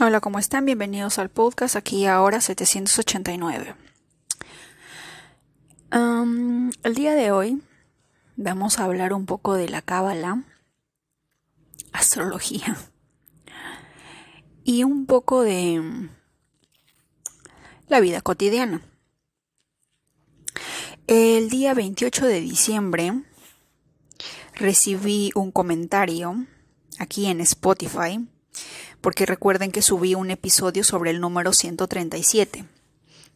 Hola, ¿cómo están? Bienvenidos al podcast aquí ahora 789. el día de hoy vamos a hablar un poco de la cábala, astrología y un poco de la vida cotidiana. El día 28 de diciembre recibí un comentario aquí en Spotify porque recuerden que subí un episodio sobre el número 137,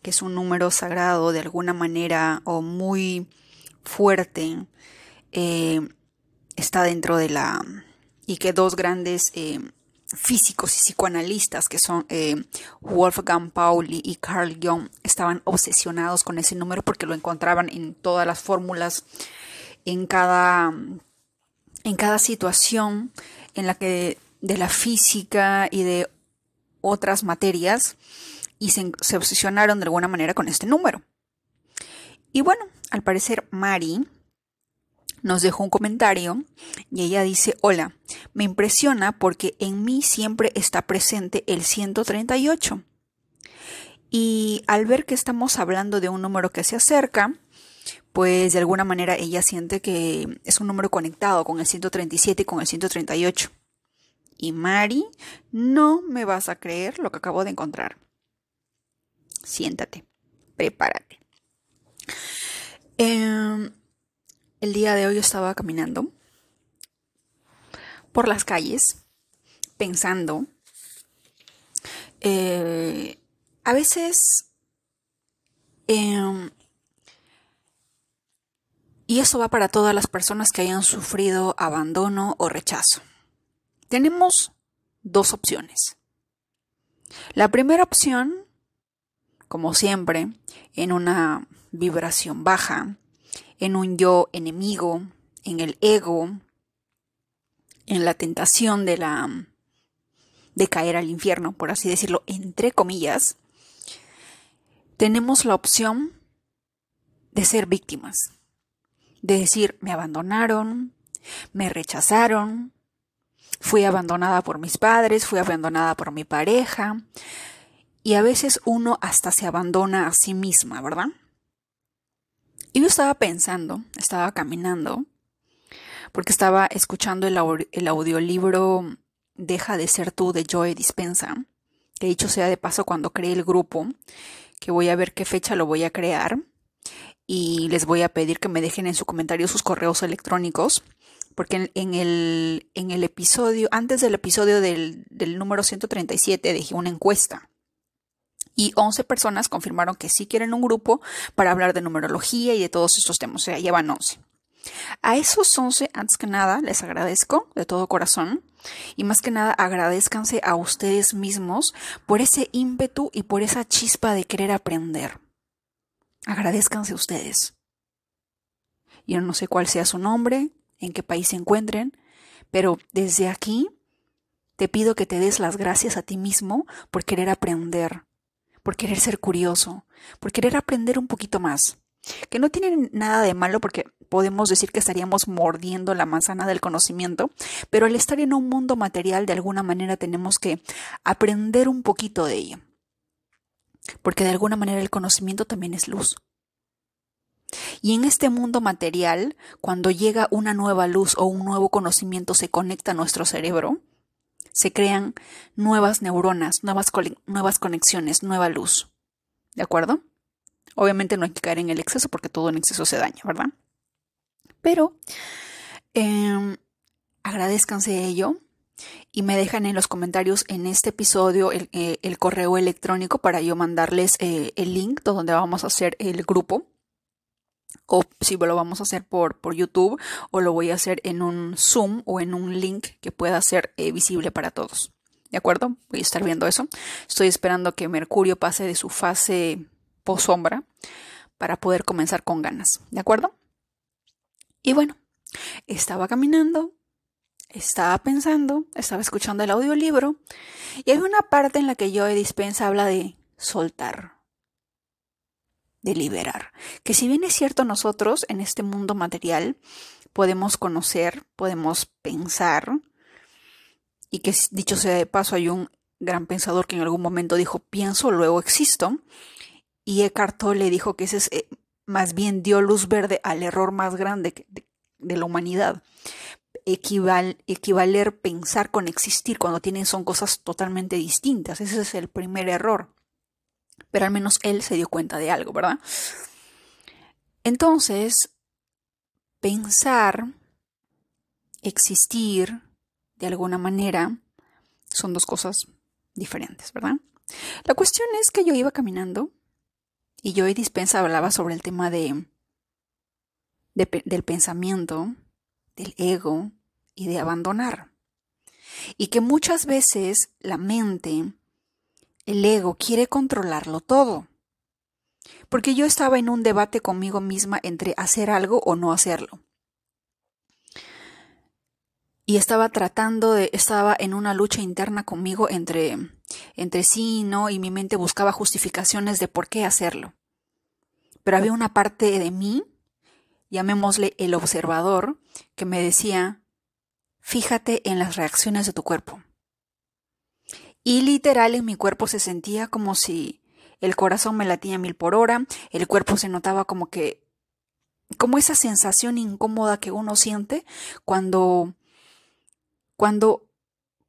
que es un número sagrado de alguna manera o muy fuerte, eh, está dentro de la... y que dos grandes eh, físicos y psicoanalistas, que son eh, Wolfgang Pauli y Carl Jung, estaban obsesionados con ese número porque lo encontraban en todas las fórmulas, en cada, en cada situación en la que de la física y de otras materias y se, se, obsesionaron de alguna manera con este número. Y bueno, al parecer Mari nos dejó un comentario y ella dice, hola, me impresiona porque en mí siempre está presente el 138. Y al ver que estamos hablando de un número que se acerca, pues de alguna manera ella siente que es un número conectado con el 137 y con el 138. Y Mari, no me vas a creer lo que acabo de encontrar. Siéntate, prepárate. Em, el día de hoy estaba caminando por las calles pensando. Eh, a veces em, y eso va para todas las personas que hayan sufrido abandono o rechazo. Tenemos dos opciones. La primera opción, como siempre, en una vibración baja, en un yo enemigo, en el ego, en la tentación de la de caer al infierno, por así decirlo, entre comillas, tenemos la opción de ser víctimas, de decir, me abandonaron, me rechazaron, Fui abandonada por mis padres, fui abandonada por mi pareja. Y a veces uno hasta se abandona a sí misma, ¿verdad? Y yo estaba pensando, estaba caminando, porque estaba escuchando el, audiolibro Deja de ser tú de Joe Dispensa, que dicho sea de paso cuando creé el grupo, que voy a ver qué fecha lo voy a crear y les voy a pedir que me dejen en su comentario sus correos electrónicos porque en, el, en el episodio, antes del episodio del, del número 137, dejé una encuesta. Y 11 personas confirmaron que sí quieren un grupo para hablar de numerología y de todos estos temas. O sea, llevan 11. A esos 11, antes que nada, les agradezco de todo corazón. Y más que nada, agradezcanse a ustedes mismos por ese ímpetu y por esa chispa de querer aprender. Agradezcanse ustedes. Yo no sé cuál sea su nombre, en qué país se encuentren, pero desde aquí te pido que te des las gracias a ti mismo por querer aprender, por querer ser curioso, por querer aprender un poquito más. Que no tiene nada de malo porque podemos decir que estaríamos mordiendo la manzana del conocimiento, pero al estar en un mundo material de alguna manera tenemos que aprender un poquito de ello. Porque de alguna manera el conocimiento también es luz. Y en este mundo material, cuando llega una nueva luz o un nuevo conocimiento se conecta a nuestro cerebro, se crean nuevas neuronas, nuevas, conexiones, nueva luz. ¿De acuerdo? Obviamente no hay que caer en el exceso porque todo en exceso se daña, ¿verdad? Pero eh, agradezcanse ello y me dejan en los comentarios en este episodio el, eh, correo electrónico para yo mandarles eh, el link donde vamos a hacer el grupo o si lo vamos a hacer por, por YouTube o lo voy a hacer en un Zoom o en un link que pueda ser eh, visible para todos. ¿De acuerdo? Voy a estar viendo eso. Estoy esperando que Mercurio pase de su fase post-sombra para poder comenzar con ganas. ¿De acuerdo? Y bueno, estaba caminando, estaba pensando, estaba escuchando el audiolibro y hay una parte en la que yo dispensa habla de soltar de liberar. Que si bien es cierto nosotros en este mundo material podemos conocer, podemos pensar, y que dicho sea de paso hay un gran pensador que en algún momento dijo pienso, luego existo. Y Eckhart Tolle dijo que ese es, eh, más bien dio luz verde al error más grande de, la humanidad. equivaler pensar con existir cuando tienen son cosas totalmente distintas. Ese es el primer error. Pero al menos él se dio cuenta de algo, ¿verdad? Entonces, pensar, existir, de alguna manera, son dos cosas diferentes, ¿verdad? La cuestión es que yo iba caminando y yo y Dispensa hablaba sobre el tema de, del pensamiento, del ego y de abandonar. Y que muchas veces la mente, el ego, quiere controlarlo todo. Porque yo estaba en un debate conmigo misma entre hacer algo o no hacerlo y estaba tratando de, estaba en una lucha interna conmigo entre, entre sí y no, y mi mente buscaba justificaciones de por qué hacerlo. Pero había una parte de mí, llamémosle el observador, que me decía, fíjate en las reacciones de tu cuerpo. Y literal en mi cuerpo se sentía como si el corazón me latía mil por hora, el cuerpo se notaba como que, como esa sensación incómoda que uno siente cuando cuando,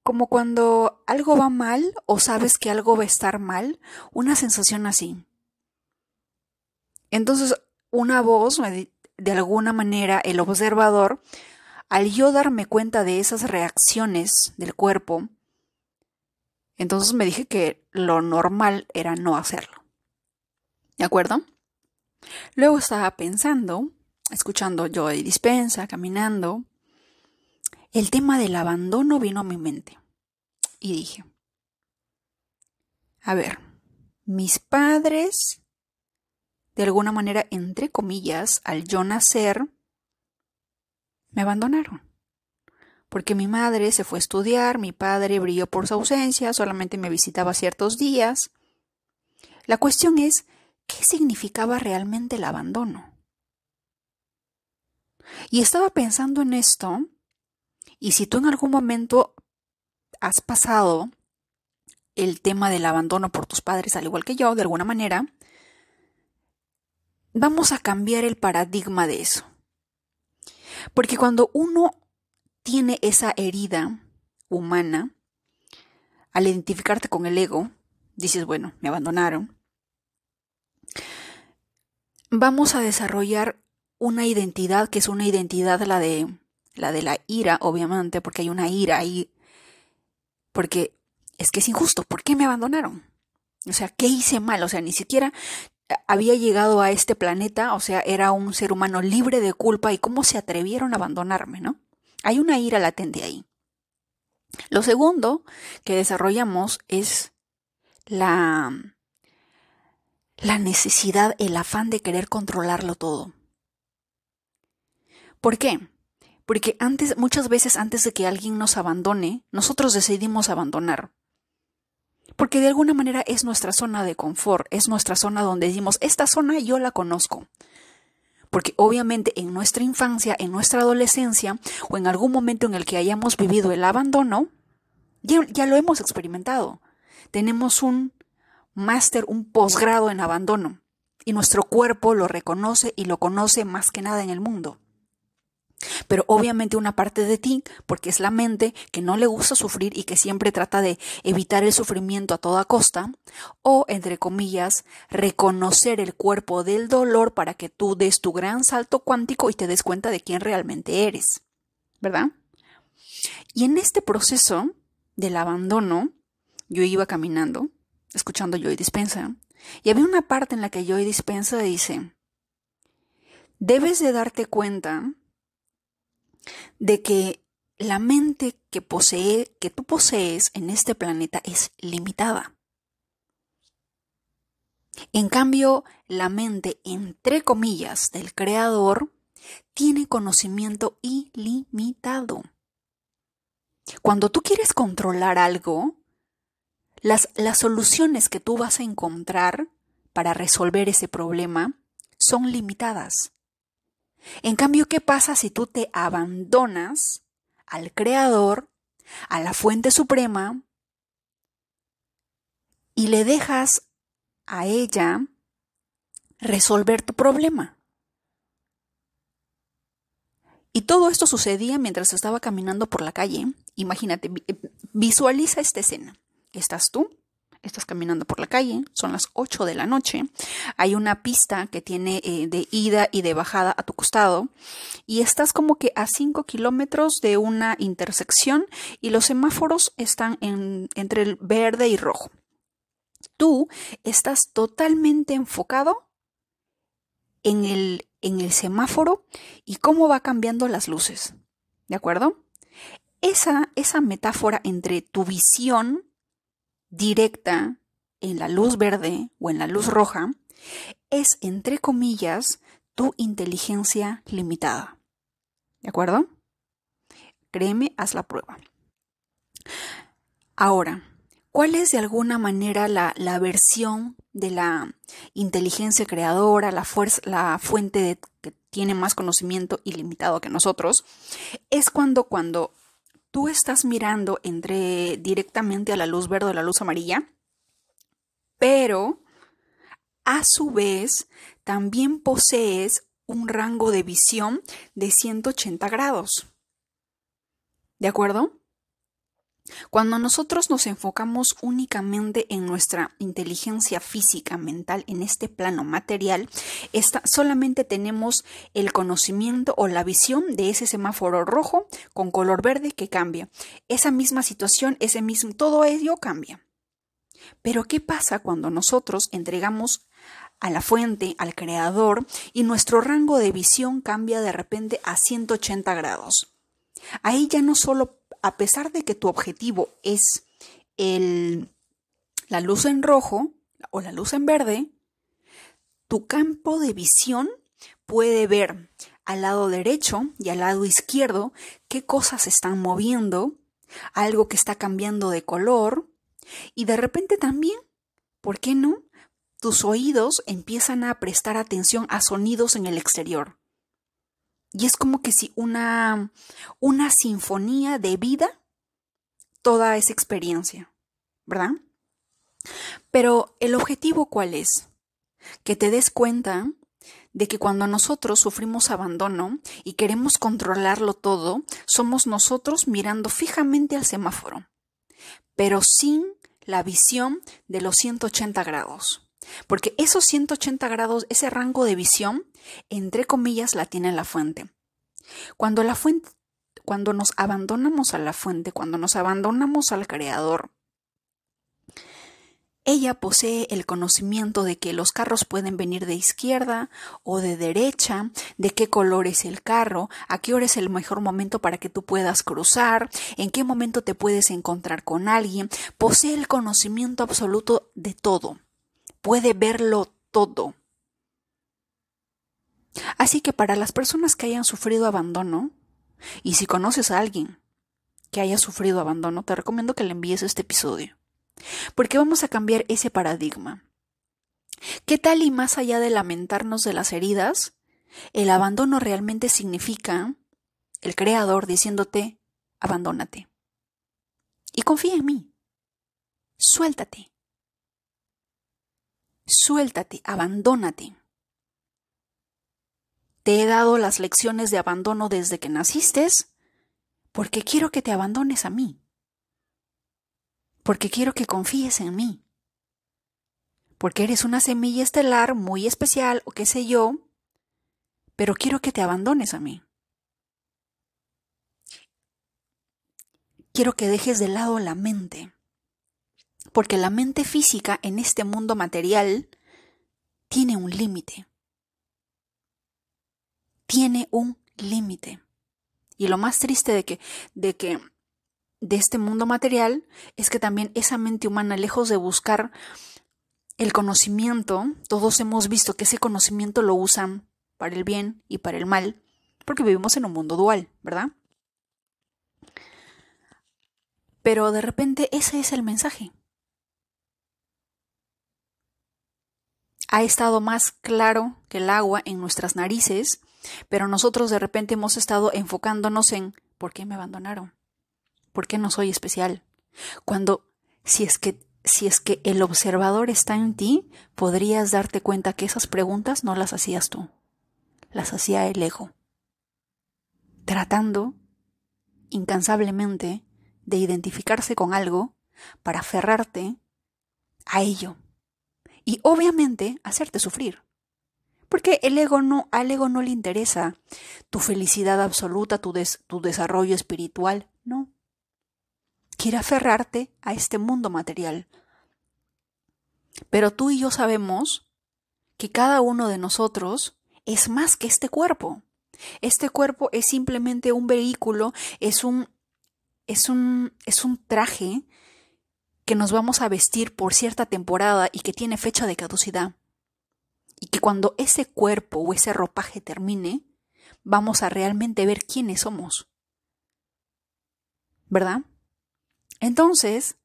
como cuando algo va mal o sabes que algo va a estar mal, una sensación así. Entonces, una voz, de alguna manera, el observador, al yo darme cuenta de esas reacciones del cuerpo, entonces me dije que lo normal era no hacerlo. ¿De acuerdo? Luego estaba pensando, escuchando yo de dispensa, caminando, el tema del abandono vino a mi mente. Y dije, a ver, mis padres, de alguna manera, entre comillas, al yo nacer, me abandonaron. Porque mi madre se fue a estudiar, mi padre brilló por su ausencia, solamente me visitaba ciertos días. La cuestión es, ¿qué significaba realmente el abandono? Y estaba pensando en esto y si tú en algún momento has pasado el tema del abandono por tus padres, al igual que yo, de alguna manera, vamos a cambiar el paradigma de eso. Porque cuando uno tiene esa herida humana, al identificarte con el ego, dices, bueno, me abandonaron, vamos a desarrollar una identidad que es una identidad la de la de la ira, obviamente, porque hay una ira ahí, porque es que es injusto, ¿por qué me abandonaron? O sea, ¿qué hice mal? O sea, ni siquiera había llegado a este planeta, o sea, era un ser humano libre de culpa y cómo se atrevieron a abandonarme, ¿no? Hay una ira latente ahí. Lo segundo que desarrollamos es la, la necesidad, el afán de querer controlarlo todo. ¿Por qué? Porque antes, muchas veces antes de que alguien nos abandone, nosotros decidimos abandonar. Porque de alguna manera es nuestra zona de confort, es nuestra zona donde decimos, esta zona yo la conozco. Porque obviamente en nuestra infancia, en nuestra adolescencia o en algún momento en el que hayamos vivido el abandono, ya, lo hemos experimentado. Tenemos un máster, un posgrado en abandono y nuestro cuerpo lo reconoce y lo conoce más que nada en el mundo. Pero obviamente una parte de ti, porque es la mente que no le gusta sufrir y que siempre trata de evitar el sufrimiento a toda costa, o, entre comillas, reconocer el cuerpo del dolor para que tú des tu gran salto cuántico y te des cuenta de quién realmente eres. ¿Verdad? Y en este proceso del abandono, yo iba caminando, escuchando Joy Dispensa, y había una parte en la que Joy Dispensa dice, debes de darte cuenta de que la mente que posee, que tú posees en este planeta es limitada. En cambio, la mente, entre comillas, del creador, tiene conocimiento ilimitado. Cuando tú quieres controlar algo, las, las, soluciones que tú vas a encontrar para resolver ese problema son limitadas. En cambio, ¿qué pasa si tú te abandonas al Creador, a la fuente suprema, y le dejas a ella resolver tu problema. Y todo esto sucedía mientras estaba caminando por la calle. Imagínate, eh, visualiza esta escena. Estás tú, estás caminando por la calle, son las 8 de la noche, hay una pista que tiene eh, de ida y de bajada a tu costado y estás como que a 5 kilómetros de una intersección y los semáforos están entre el verde y rojo. Tú estás totalmente enfocado en el, en el semáforo y cómo va cambiando las luces. ¿De acuerdo? Esa, esa metáfora entre tu visión directa en la luz verde o en la luz roja es, entre comillas, tu inteligencia limitada. ¿De acuerdo? Créeme, haz la prueba. Ahora, ¿cuál es de alguna manera la, la versión de la inteligencia creadora, la, fuerza, la fuente que tiene más conocimiento ilimitado que nosotros? Es cuando, cuando tú estás mirando entre directamente a la luz verde o la luz amarilla, pero a su vez también posees un rango de visión de 180 grados. ¿De acuerdo? Cuando nosotros nos enfocamos únicamente en nuestra inteligencia física, mental, en este plano material, solamente tenemos el conocimiento o la visión de ese semáforo rojo con color verde que cambia. Esa misma situación, ese mismo, todo ello cambia. Pero ¿qué pasa cuando nosotros entregamos a la fuente, al creador, y nuestro rango de visión cambia de repente a 180 grados? Ahí ya no solo a pesar de que tu objetivo es el, la luz en rojo o la luz en verde, tu campo de visión puede ver al lado derecho y al lado izquierdo qué cosas están moviendo, algo que está cambiando de color, y de repente también, ¿por qué no? Tus oídos empiezan a prestar atención a sonidos en el exterior. Y es como que si una, una sinfonía de vida toda esa experiencia, ¿verdad? Pero el objetivo cuál es? Que te des cuenta de que cuando nosotros sufrimos abandono y queremos controlarlo todo, somos nosotros mirando fijamente al semáforo, pero sin la visión de los 180 grados. Porque esos 180 grados, ese rango de visión, entre comillas, la tiene la fuente. Cuando la fuente, cuando nos abandonamos a la fuente, cuando nos abandonamos al creador, ella posee el conocimiento de que los carros pueden venir de izquierda o de derecha, de qué color es el carro, a qué hora es el mejor momento para que tú puedas cruzar, en qué momento te puedes encontrar con alguien. Posee el conocimiento absoluto de todo puede verlo todo. Así que para las personas que hayan sufrido abandono, y si conoces a alguien que haya sufrido abandono, te recomiendo que le envíes este episodio, porque vamos a cambiar ese paradigma. ¿Qué tal y más allá de lamentarnos de las heridas, el abandono realmente significa el creador diciéndote, abandónate. Y confía en mí. Suéltate. Suéltate, abandónate. Te he dado las lecciones de abandono desde que naciste porque quiero que te abandones a mí. Porque quiero que confíes en mí. Porque eres una semilla estelar muy especial o qué sé yo, pero quiero que te abandones a mí. Quiero que dejes de lado la mente porque la mente física en este mundo material tiene un límite. Tiene un límite. Y lo más triste de que, de que de este mundo material es que también esa mente humana, lejos de buscar el conocimiento, todos hemos visto que ese conocimiento lo usan para el bien y para el mal, porque vivimos en un mundo dual, ¿verdad? Pero de repente ese es el mensaje. Ha estado más claro que el agua en nuestras narices, pero nosotros de repente hemos estado enfocándonos en ¿por qué me abandonaron? ¿Por qué no soy especial? Cuando si es que si es que el observador está en ti, podrías darte cuenta que esas preguntas no las hacías tú, las hacía el ego, tratando incansablemente de identificarse con algo para aferrarte a ello y obviamente hacerte sufrir. Porque el ego no, al ego no le interesa tu felicidad absoluta, tu, tu desarrollo espiritual, no. Quiere aferrarte a este mundo material. Pero tú y yo sabemos que cada uno de nosotros es más que este cuerpo. Este cuerpo es simplemente un vehículo, es un, es un, es un traje que nos vamos a vestir por cierta temporada y que tiene fecha de caducidad. Y que cuando ese cuerpo o ese ropaje termine, vamos a realmente ver quiénes somos. ¿Verdad? Entonces,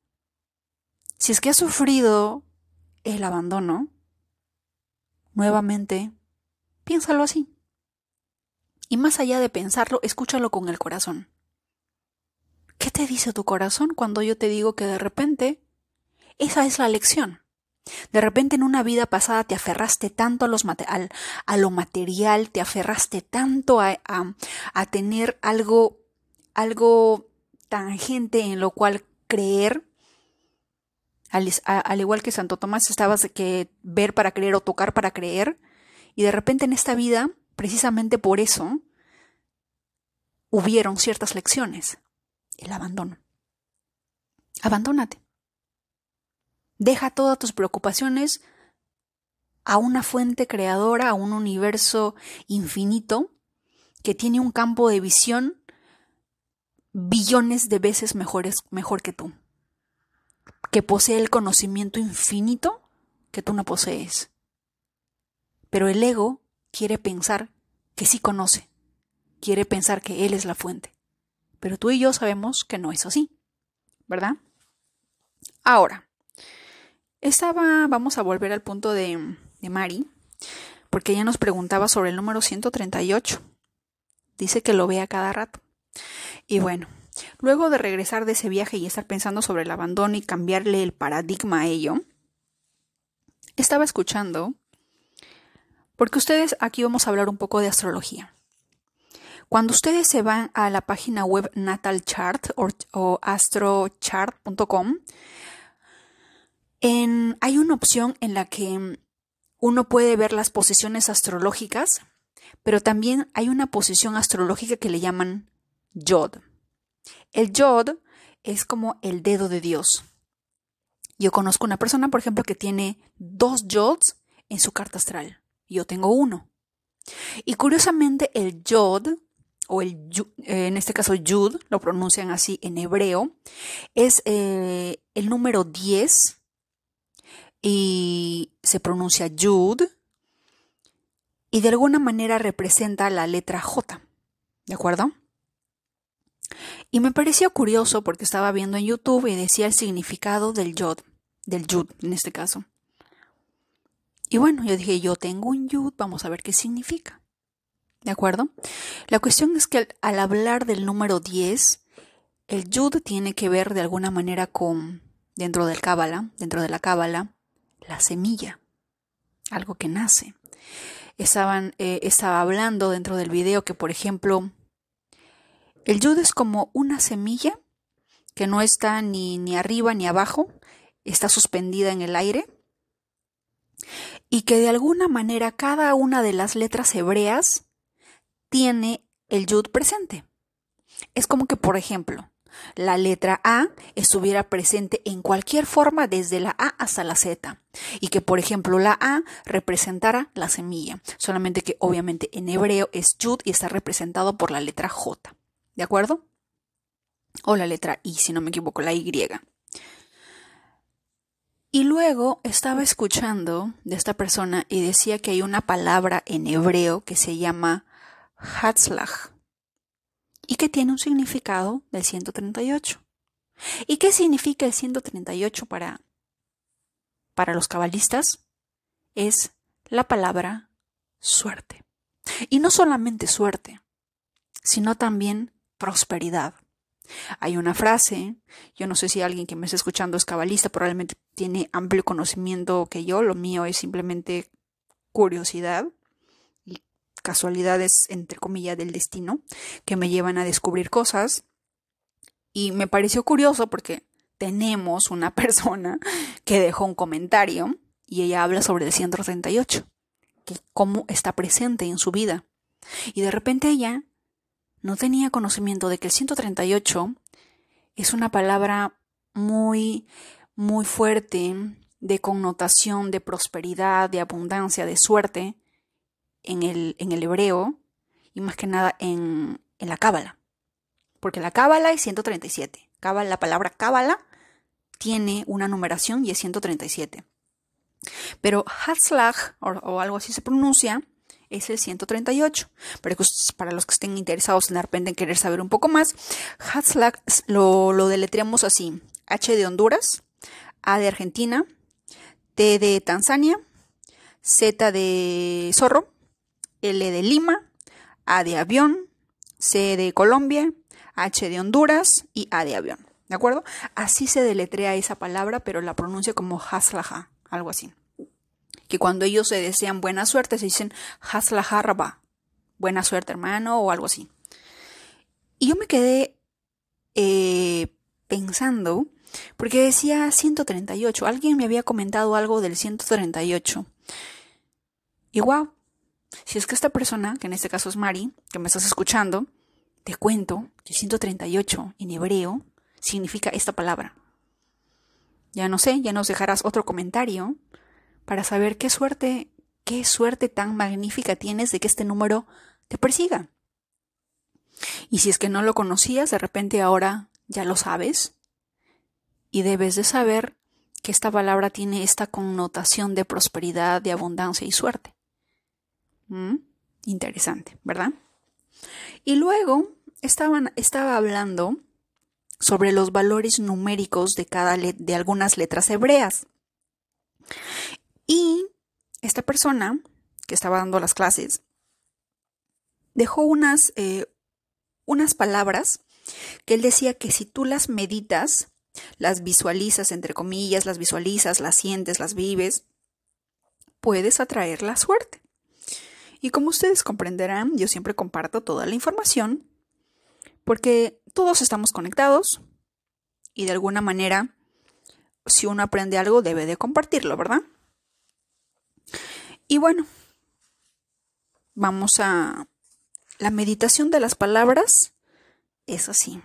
si es que has sufrido el abandono, nuevamente, piénsalo así. Y más allá de pensarlo, escúchalo con el corazón. ¿Qué te dice tu corazón cuando yo te digo que de repente esa es la lección? De repente en una vida pasada te aferraste tanto a, lo material, te aferraste tanto a, a, tener algo, algo tangente en lo cual creer, al, al, igual que Santo Tomás estabas que ver para creer o tocar para creer, y de repente en esta vida, precisamente por eso, hubieron ciertas lecciones el abandono. Abandónate. Deja todas tus preocupaciones a una fuente creadora, a un universo infinito que tiene un campo de visión billones de veces mejores, mejor que tú, que posee el conocimiento infinito que tú no posees. Pero el ego quiere pensar que sí conoce, quiere pensar que él es la fuente. Pero tú y yo sabemos que no es así, ¿verdad? Ahora, estaba, vamos a volver al punto de, de Mari, porque ella nos preguntaba sobre el número 138. Dice que lo ve a cada rato. Y bueno, luego de regresar de ese viaje y estar pensando sobre el abandono y cambiarle el paradigma a ello, estaba escuchando, porque ustedes aquí vamos a hablar un poco de astrología. Cuando ustedes se van a la página web natalchart o, astrochart.com, hay una opción en la que uno puede ver las posiciones astrológicas, pero también hay una posición astrológica que le llaman Yod. El Yod es como el dedo de Dios. Yo conozco una persona, por ejemplo, que tiene dos Yods en su carta astral. Yo tengo uno. Y curiosamente el Yod o el, en este caso Yud, lo pronuncian así en hebreo, es eh, el número 10 y se pronuncia Yud y de alguna manera representa la letra J, ¿de acuerdo? Y me pareció curioso porque estaba viendo en YouTube y decía el significado del Yod, del Yud en este caso. Y bueno, yo dije, yo tengo un Yud, vamos a ver qué significa. ¿De acuerdo? La cuestión es que al, hablar del número 10, el yud tiene que ver de alguna manera con, dentro del cábala, dentro de la cábala, la semilla, algo que nace. Estaban, eh, estaba hablando dentro del video que, por ejemplo, el yud es como una semilla que no está ni, ni arriba ni abajo, está suspendida en el aire y que de alguna manera cada una de las letras hebreas tiene el yud presente. Es como que, por ejemplo, la letra A estuviera presente en cualquier forma desde la A hasta la Z y que por ejemplo la A representara la semilla, solamente que obviamente en hebreo es yud y está representado por la letra J, ¿de acuerdo? O la letra I, si no me equivoco, la Y. Y luego estaba escuchando de esta persona y decía que hay una palabra en hebreo que se llama Hatzlach y que tiene un significado del 138. ¿Y qué significa el 138 para, para los cabalistas? Es la palabra suerte. Y no solamente suerte, sino también prosperidad. Hay una frase, yo no sé si alguien que me está escuchando es cabalista, probablemente tiene amplio conocimiento que yo, lo mío es simplemente curiosidad casualidades, entre comillas, del destino, que me llevan a descubrir cosas. Y me pareció curioso porque tenemos una persona que dejó un comentario y ella habla sobre el 138, que cómo está presente en su vida. Y de repente ella no tenía conocimiento de que el 138 es una palabra muy, muy fuerte de connotación de prosperidad, de abundancia, de suerte en el, en el hebreo y más que nada en, en la cábala. Porque la cábala es 137. Cábala, la palabra cábala tiene una numeración y es 137. Pero Hatzlach, o algo así se pronuncia, es el 138. Pero para los que estén interesados en de repente en querer saber un poco más, Hatzlach lo, lo deletreamos así: H de Honduras, A de Argentina, T de Tanzania, Z de zorro, L de Lima, A de avión, C de Colombia, H de Honduras y A de avión. ¿De acuerdo? Así se deletrea esa palabra, pero la pronuncia como Haslaha, algo así que cuando ellos se desean buena suerte se dicen Hasla Harba, buena suerte hermano o algo así. Y yo me quedé eh, pensando, porque decía 138, alguien me había comentado algo del 138. Y wow, si es que esta persona, que en este caso es Mari, que me estás escuchando, te cuento que 138 en hebreo significa esta palabra. Ya no sé, ya nos dejarás otro comentario para saber qué suerte, qué suerte tan magnífica tienes de que este número te persiga. Y si es que no lo conocías, de repente ahora ya lo sabes. Y debes de saber que esta palabra tiene esta connotación de prosperidad, de abundancia y suerte. ¿Mm? Interesante, ¿verdad? Y luego estaban, estaba hablando sobre los valores numéricos de cada de algunas letras hebreas. Y esta persona que estaba dando las clases dejó unas, eh, unas palabras que él decía que si tú las meditas, las visualizas, entre comillas, las visualizas, las sientes, las vives, puedes atraer la suerte. Y como ustedes comprenderán, yo siempre comparto toda la información porque todos estamos conectados y de alguna manera, si uno aprende algo, debe de compartirlo, ¿verdad? Y bueno, vamos a... La meditación de las palabras es así.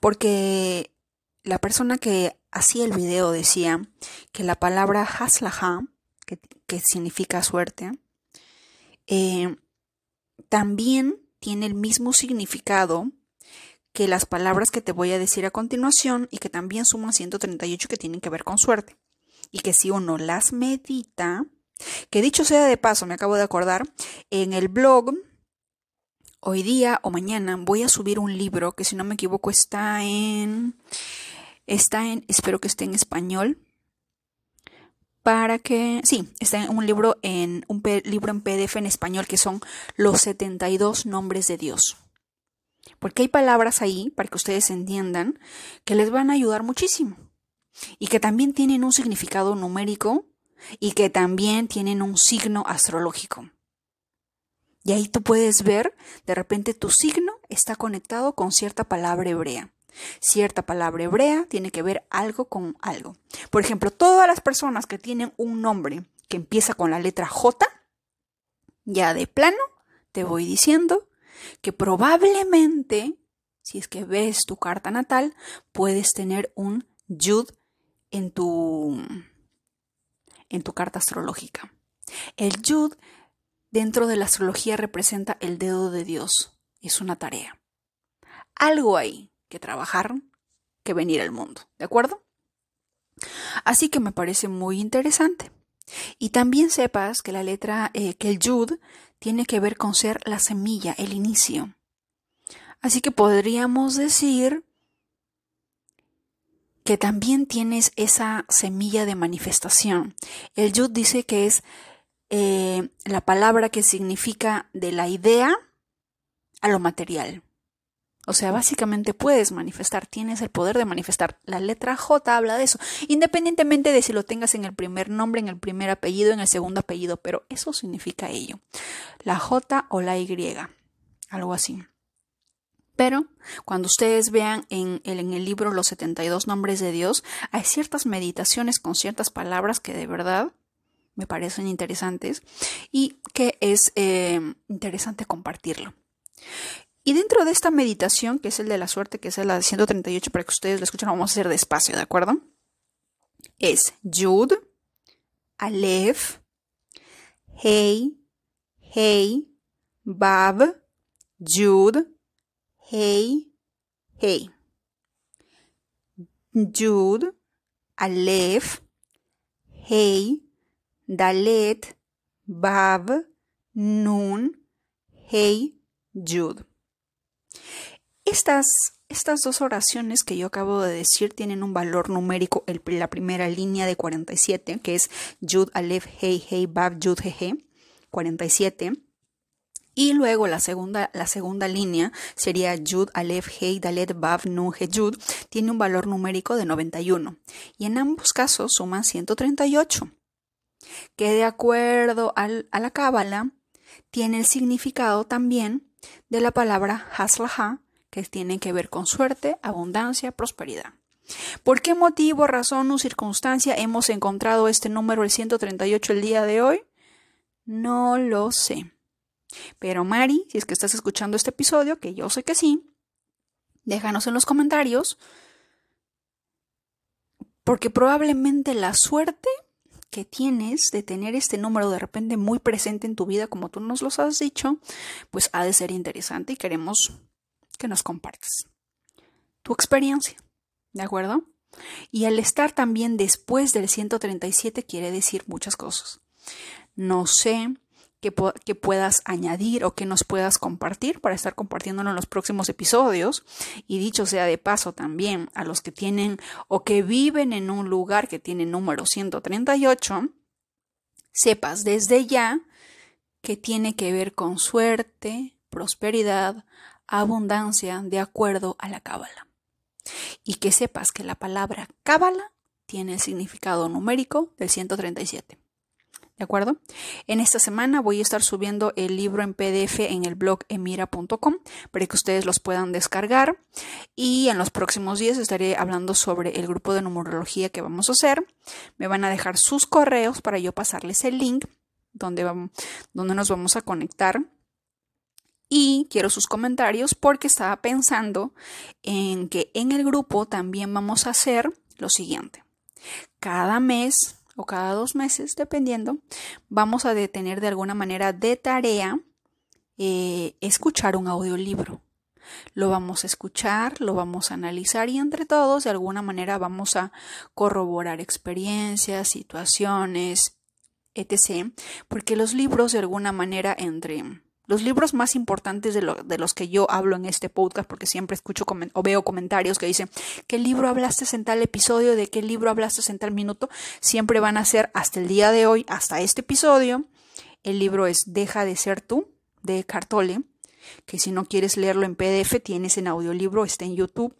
Porque la persona que hacía el video decía que la palabra haslaha, que, significa suerte, eh, también tiene el mismo significado que las palabras que te voy a decir a continuación y que también suman 138 que tienen que ver con suerte. Y que si uno las medita, que dicho sea de paso, me acabo de acordar, en el blog, hoy día o mañana voy a subir un libro que si no me equivoco está en, está en, espero que esté en español, para que, sí, está en un libro en, un libro en PDF en español que son los 72 nombres de Dios. Porque hay palabras ahí, para que ustedes entiendan, que les van a ayudar muchísimo y que también tienen un significado numérico y que también tienen un signo astrológico. Y ahí tú puedes ver, de repente tu signo está conectado con cierta palabra hebrea. Cierta palabra hebrea tiene que ver algo con algo. Por ejemplo, todas las personas que tienen un nombre que empieza con la letra J, ya de plano, te voy diciendo que probablemente, si es que ves tu carta natal, puedes tener un Yud en tu, en tu carta astrológica. El Yud dentro de la astrología representa el dedo de Dios. Es una tarea. Algo hay que trabajar, que venir al mundo. ¿De acuerdo? Así que me parece muy interesante. Y también sepas que la letra, eh, que el Yud tiene que ver con ser la semilla, el inicio. Así que podríamos decir que también tienes esa semilla de manifestación. El Yud dice que es eh, la palabra que significa de la idea a lo material. O sea, básicamente puedes manifestar, tienes el poder de manifestar. La letra J habla de eso, independientemente de si lo tengas en el primer nombre, en el primer apellido, en el segundo apellido, pero eso significa ello. La J o la Y, algo así. Pero cuando ustedes vean en el, en el, libro Los 72 Nombres de Dios, hay ciertas meditaciones con ciertas palabras que de verdad me parecen interesantes y que es eh, interesante compartirlo. Y dentro de esta meditación, que es el de la suerte, que es la de 138, para que ustedes lo escuchen, vamos a hacer despacio, ¿de acuerdo? Es Yud, Aleph, Hey, Hey, Bab, Yud, Hey, Hey. Yud, Aleph, Hey, Dalet, Bab, Nun, Hey, Yud. Estas, estas dos oraciones que yo acabo de decir tienen un valor numérico, el, la primera línea de 47, que es Yud, Aleph, Hey, Hey, Bab, Yud, He, 47. Y luego la segunda, la segunda línea sería Yud, Aleph, Hey, Dalet, Bab, Nun, He, Yud, tiene un valor numérico de 91. Y en ambos casos suman 138 que de acuerdo al, a la cábala tiene el significado también de la palabra haslaha, que tiene que ver con suerte, abundancia, prosperidad. ¿Por qué motivo, razón o circunstancia hemos encontrado este número, el 138, el día de hoy? No lo sé. Pero Mari, si es que estás escuchando este episodio, que yo sé que sí, déjanos en los comentarios, porque probablemente la suerte que tienes de tener este número de repente muy presente en tu vida, como tú nos los has dicho, pues ha de ser interesante y queremos que nos compartas tu experiencia. ¿De acuerdo? Y al estar también después del 137 quiere decir muchas cosas. No sé que, que, puedas añadir o que nos puedas compartir para estar compartiéndolo en los próximos episodios. Y dicho sea de paso también a los que tienen o que viven en un lugar que tiene número 138, sepas desde ya que tiene que ver con suerte, prosperidad, abundancia de acuerdo a la cábala. Y que sepas que la palabra cábala tiene el significado numérico del 137. ¿De acuerdo? En esta semana voy a estar subiendo el libro en PDF en el blog emira.com para que ustedes los puedan descargar. Y en los próximos días estaré hablando sobre el grupo de numerología que vamos a hacer. Me van a dejar sus correos para yo pasarles el link donde, donde nos vamos a conectar y quiero sus comentarios porque estaba pensando en que en el grupo también vamos a hacer lo siguiente. Cada mes o cada dos meses, dependiendo, vamos a detener de alguna manera de tarea eh, escuchar un audiolibro. Lo vamos a escuchar, lo vamos a analizar y entre todos de alguna manera vamos a corroborar experiencias, situaciones, etc. Porque los libros de alguna manera entre los libros más importantes de, los que yo hablo en este podcast, porque siempre escucho o veo comentarios que dicen, ¿qué libro hablaste en tal episodio? ¿De qué libro hablaste en tal minuto? Siempre van a ser hasta el día de hoy, hasta este episodio. El libro es Deja de ser tú, de Cartole, que si no quieres leerlo en PDF, tienes en audiolibro, está en YouTube.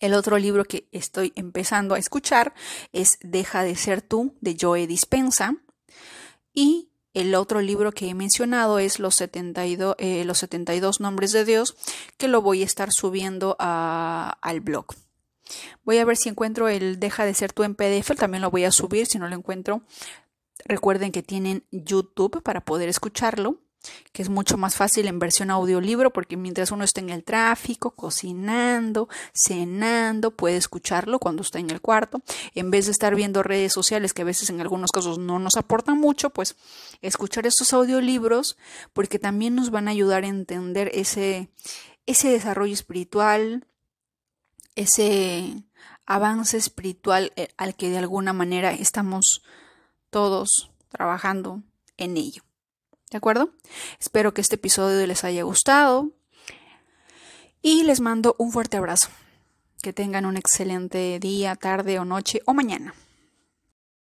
El otro libro que estoy empezando a escuchar es Deja de ser tú, de Joe Dispensa. Y el otro libro que he mencionado es Los 72, eh, los 72 Nombres de Dios, que lo voy a estar subiendo al blog. Voy a ver si encuentro el Deja de ser tú en PDF, también lo voy a subir, si no lo encuentro. Recuerden que tienen YouTube para poder escucharlo que es mucho más fácil en versión audiolibro porque mientras uno está en el tráfico, cocinando, cenando, puede escucharlo cuando está en el cuarto, en vez de estar viendo redes sociales que a veces en algunos casos no nos aportan mucho, pues escuchar estos audiolibros porque también nos van a ayudar a entender ese, ese desarrollo espiritual, ese avance espiritual eh, al que de alguna manera estamos todos trabajando en ello. ¿De acuerdo? Espero que este episodio les haya gustado y les mando un fuerte abrazo. Que tengan un excelente día, tarde o noche o mañana.